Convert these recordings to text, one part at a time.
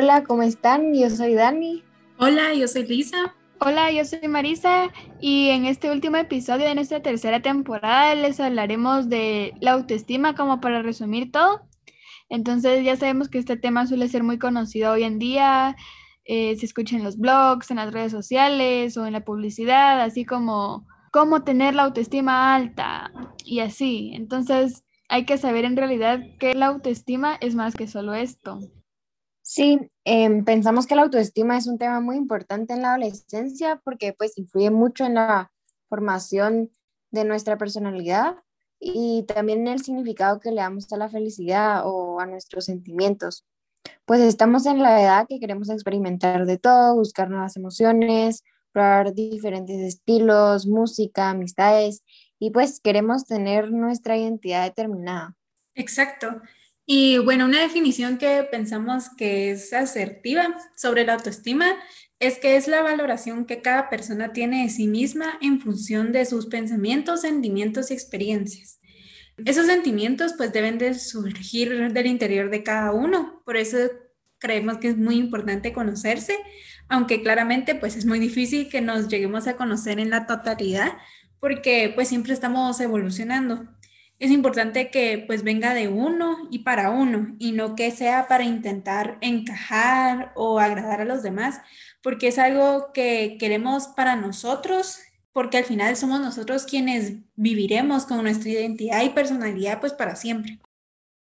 Hola, ¿cómo están? Yo soy Dani. Hola, yo soy Lisa. Hola, yo soy Marisa y en este último episodio de nuestra tercera temporada les hablaremos de la autoestima como para resumir todo. Entonces ya sabemos que este tema suele ser muy conocido hoy en día, eh, se escucha en los blogs, en las redes sociales o en la publicidad, así como cómo tener la autoestima alta y así. Entonces hay que saber en realidad que la autoestima es más que solo esto. Sí, em, pensamos que la autoestima es un tema muy importante en la adolescencia porque pues influye mucho en la formación de nuestra personalidad y también en el significado que le damos a la felicidad o a nuestros sentimientos. Pues estamos en la edad que queremos experimentar de todo, buscar nuevas emociones, probar diferentes estilos, música, amistades y pues queremos tener nuestra identidad determinada. Exacto. Y bueno, una definición que pensamos que es asertiva sobre la autoestima es que es la valoración que cada persona tiene de sí misma en función de sus pensamientos, sentimientos y experiencias. Esos sentimientos pues deben de surgir del interior de cada uno, por eso creemos que es muy importante conocerse, aunque claramente pues es muy difícil que nos lleguemos a conocer en la totalidad, porque pues siempre estamos evolucionando es importante que pues venga de uno y para uno y no que sea para intentar encajar o agradar a los demás, porque es algo que queremos para nosotros, porque al final somos nosotros quienes viviremos con nuestra identidad y personalidad pues para siempre.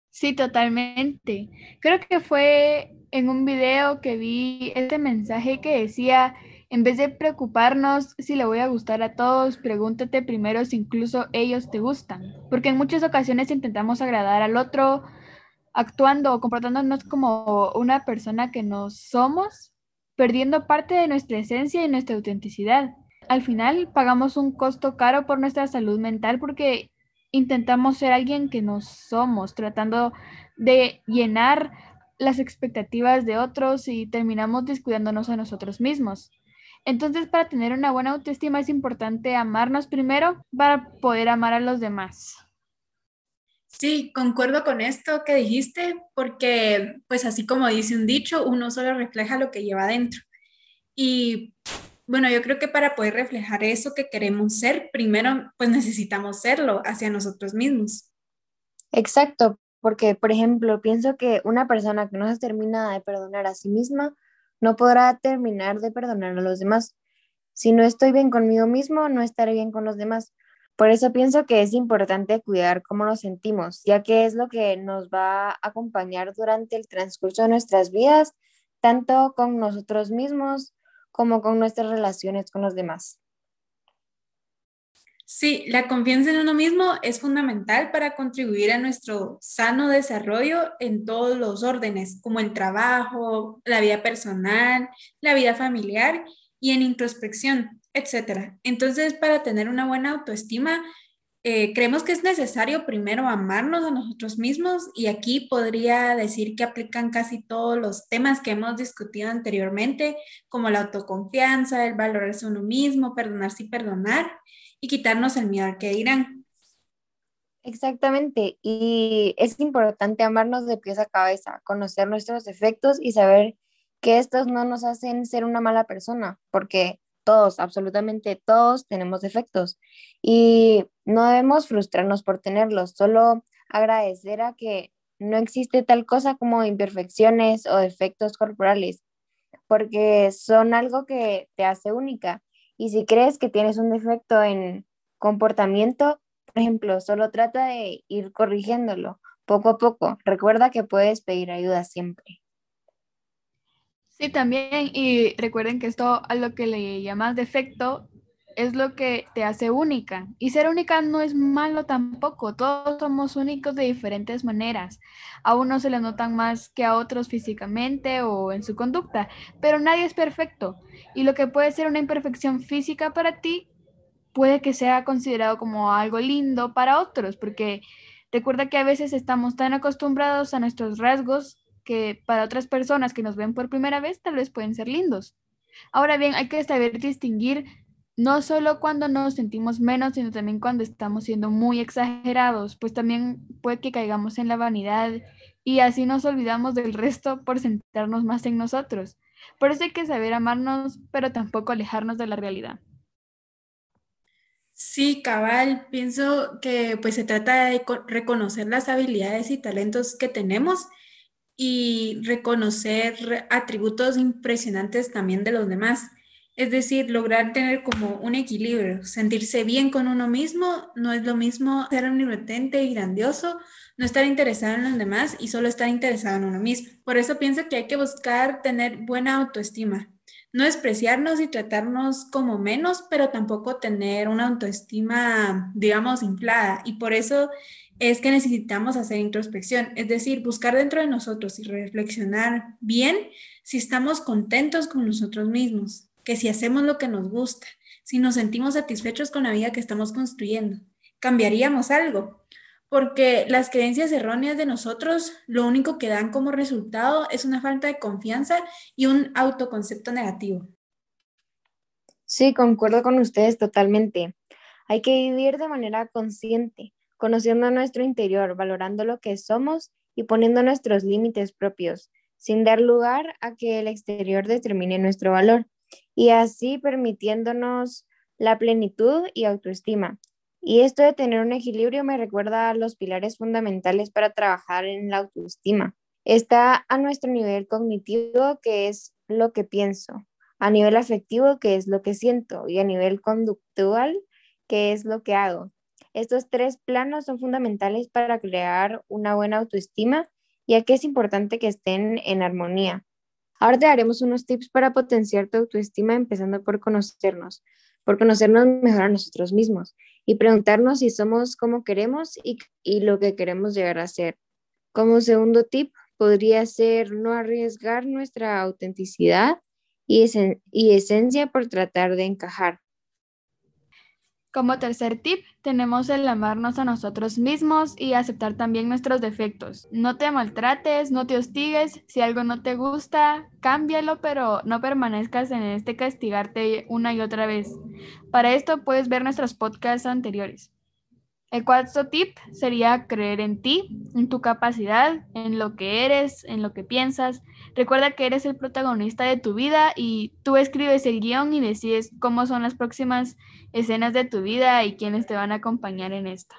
Sí, totalmente. Creo que fue en un video que vi este mensaje que decía, en vez de preocuparnos si le voy a gustar a todos, pregúntate primero si incluso ellos te gustan. Porque en muchas ocasiones intentamos agradar al otro actuando o comportándonos como una persona que no somos, perdiendo parte de nuestra esencia y nuestra autenticidad. Al final pagamos un costo caro por nuestra salud mental porque intentamos ser alguien que no somos, tratando de llenar las expectativas de otros y terminamos descuidándonos a nosotros mismos. Entonces, para tener una buena autoestima es importante amarnos primero para poder amar a los demás. Sí, concuerdo con esto que dijiste, porque pues así como dice un dicho, uno solo refleja lo que lleva adentro. Y bueno, yo creo que para poder reflejar eso que queremos ser, primero pues necesitamos serlo hacia nosotros mismos. Exacto, porque por ejemplo, pienso que una persona que no se termina de perdonar a sí misma no podrá terminar de perdonar a los demás. Si no estoy bien conmigo mismo, no estaré bien con los demás. Por eso pienso que es importante cuidar cómo nos sentimos, ya que es lo que nos va a acompañar durante el transcurso de nuestras vidas, tanto con nosotros mismos como con nuestras relaciones con los demás. Sí, la confianza en uno mismo es fundamental para contribuir a nuestro sano desarrollo en todos los órdenes, como el trabajo, la vida personal, la vida familiar y en introspección, etc. Entonces, para tener una buena autoestima, eh, creemos que es necesario primero amarnos a nosotros mismos y aquí podría decir que aplican casi todos los temas que hemos discutido anteriormente, como la autoconfianza, el valorarse uno mismo, perdonarse y perdonar y quitarnos el miedo que dirán. Exactamente, y es importante amarnos de pies a cabeza, conocer nuestros defectos y saber que estos no nos hacen ser una mala persona, porque todos, absolutamente todos tenemos defectos y no debemos frustrarnos por tenerlos, solo agradecer a que no existe tal cosa como imperfecciones o defectos corporales, porque son algo que te hace única y si crees que tienes un defecto en comportamiento, por ejemplo, solo trata de ir corrigiéndolo poco a poco. Recuerda que puedes pedir ayuda siempre. Sí, también, y recuerden que esto a lo que le llamas defecto es lo que te hace única. Y ser única no es malo tampoco. Todos somos únicos de diferentes maneras. A unos se le notan más que a otros físicamente o en su conducta, pero nadie es perfecto. Y lo que puede ser una imperfección física para ti puede que sea considerado como algo lindo para otros, porque recuerda que a veces estamos tan acostumbrados a nuestros rasgos que para otras personas que nos ven por primera vez tal vez pueden ser lindos. Ahora bien, hay que saber distinguir no solo cuando nos sentimos menos, sino también cuando estamos siendo muy exagerados, pues también puede que caigamos en la vanidad y así nos olvidamos del resto por centrarnos más en nosotros. Por eso hay que saber amarnos, pero tampoco alejarnos de la realidad. Sí, cabal, pienso que pues se trata de reconocer las habilidades y talentos que tenemos y reconocer atributos impresionantes también de los demás. Es decir, lograr tener como un equilibrio, sentirse bien con uno mismo, no es lo mismo ser omnipotente y grandioso, no estar interesado en los demás y solo estar interesado en uno mismo. Por eso pienso que hay que buscar tener buena autoestima, no despreciarnos y tratarnos como menos, pero tampoco tener una autoestima, digamos, inflada. Y por eso es que necesitamos hacer introspección, es decir, buscar dentro de nosotros y reflexionar bien si estamos contentos con nosotros mismos, que si hacemos lo que nos gusta, si nos sentimos satisfechos con la vida que estamos construyendo, cambiaríamos algo porque las creencias erróneas de nosotros lo único que dan como resultado es una falta de confianza y un autoconcepto negativo. Sí, concuerdo con ustedes totalmente. Hay que vivir de manera consciente, conociendo nuestro interior, valorando lo que somos y poniendo nuestros límites propios, sin dar lugar a que el exterior determine nuestro valor, y así permitiéndonos la plenitud y autoestima, y esto de tener un equilibrio me recuerda a los pilares fundamentales para trabajar en la autoestima. Está a nuestro nivel cognitivo, que es lo que pienso, a nivel afectivo, que es lo que siento, y a nivel conductual, que es lo que hago. Estos tres planos son fundamentales para crear una buena autoestima, ya que es importante que estén en armonía. Ahora te daremos unos tips para potenciar tu autoestima, empezando por conocernos, por conocernos mejor a nosotros mismos y preguntarnos si somos como queremos y, lo que queremos llegar a ser. Como segundo tip, podría ser no arriesgar nuestra autenticidad y, y esencia por tratar de encajar. Como tercer tip, tenemos el amarnos a nosotros mismos y aceptar también nuestros defectos. No te maltrates, no te hostigues, si algo no te gusta, cámbialo, pero no permanezcas en este castigarte una y otra vez. Para esto puedes ver nuestros podcasts anteriores. El cuarto tip sería creer en ti, en tu capacidad, en lo que eres, en lo que piensas. Recuerda que eres el protagonista de tu vida y tú escribes el guion y decides cómo son las próximas escenas de tu vida y quiénes te van a acompañar en esta.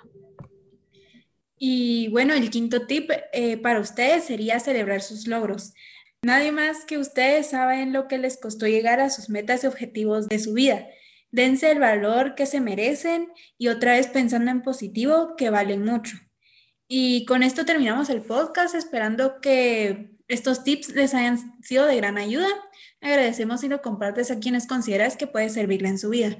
Y bueno, el quinto tip eh, para ustedes sería celebrar sus logros. Nadie más que ustedes saben lo que les costó llegar a sus metas y objetivos de su vida dense el valor que se merecen y otra vez pensando en positivo, que valen mucho. Y con esto terminamos el podcast, esperando que estos tips les hayan sido de gran ayuda. Agradecemos si lo compartes a quienes consideras que puede servirle en su vida.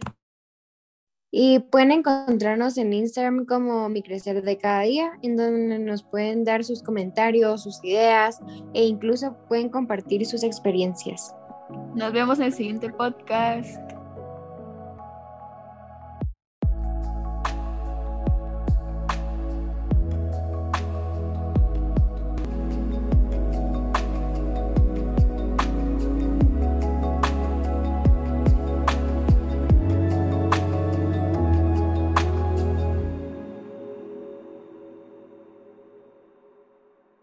Y pueden encontrarnos en Instagram como Mi Crecer de Cada Día, en donde nos pueden dar sus comentarios, sus ideas e incluso pueden compartir sus experiencias. Nos vemos en el siguiente podcast.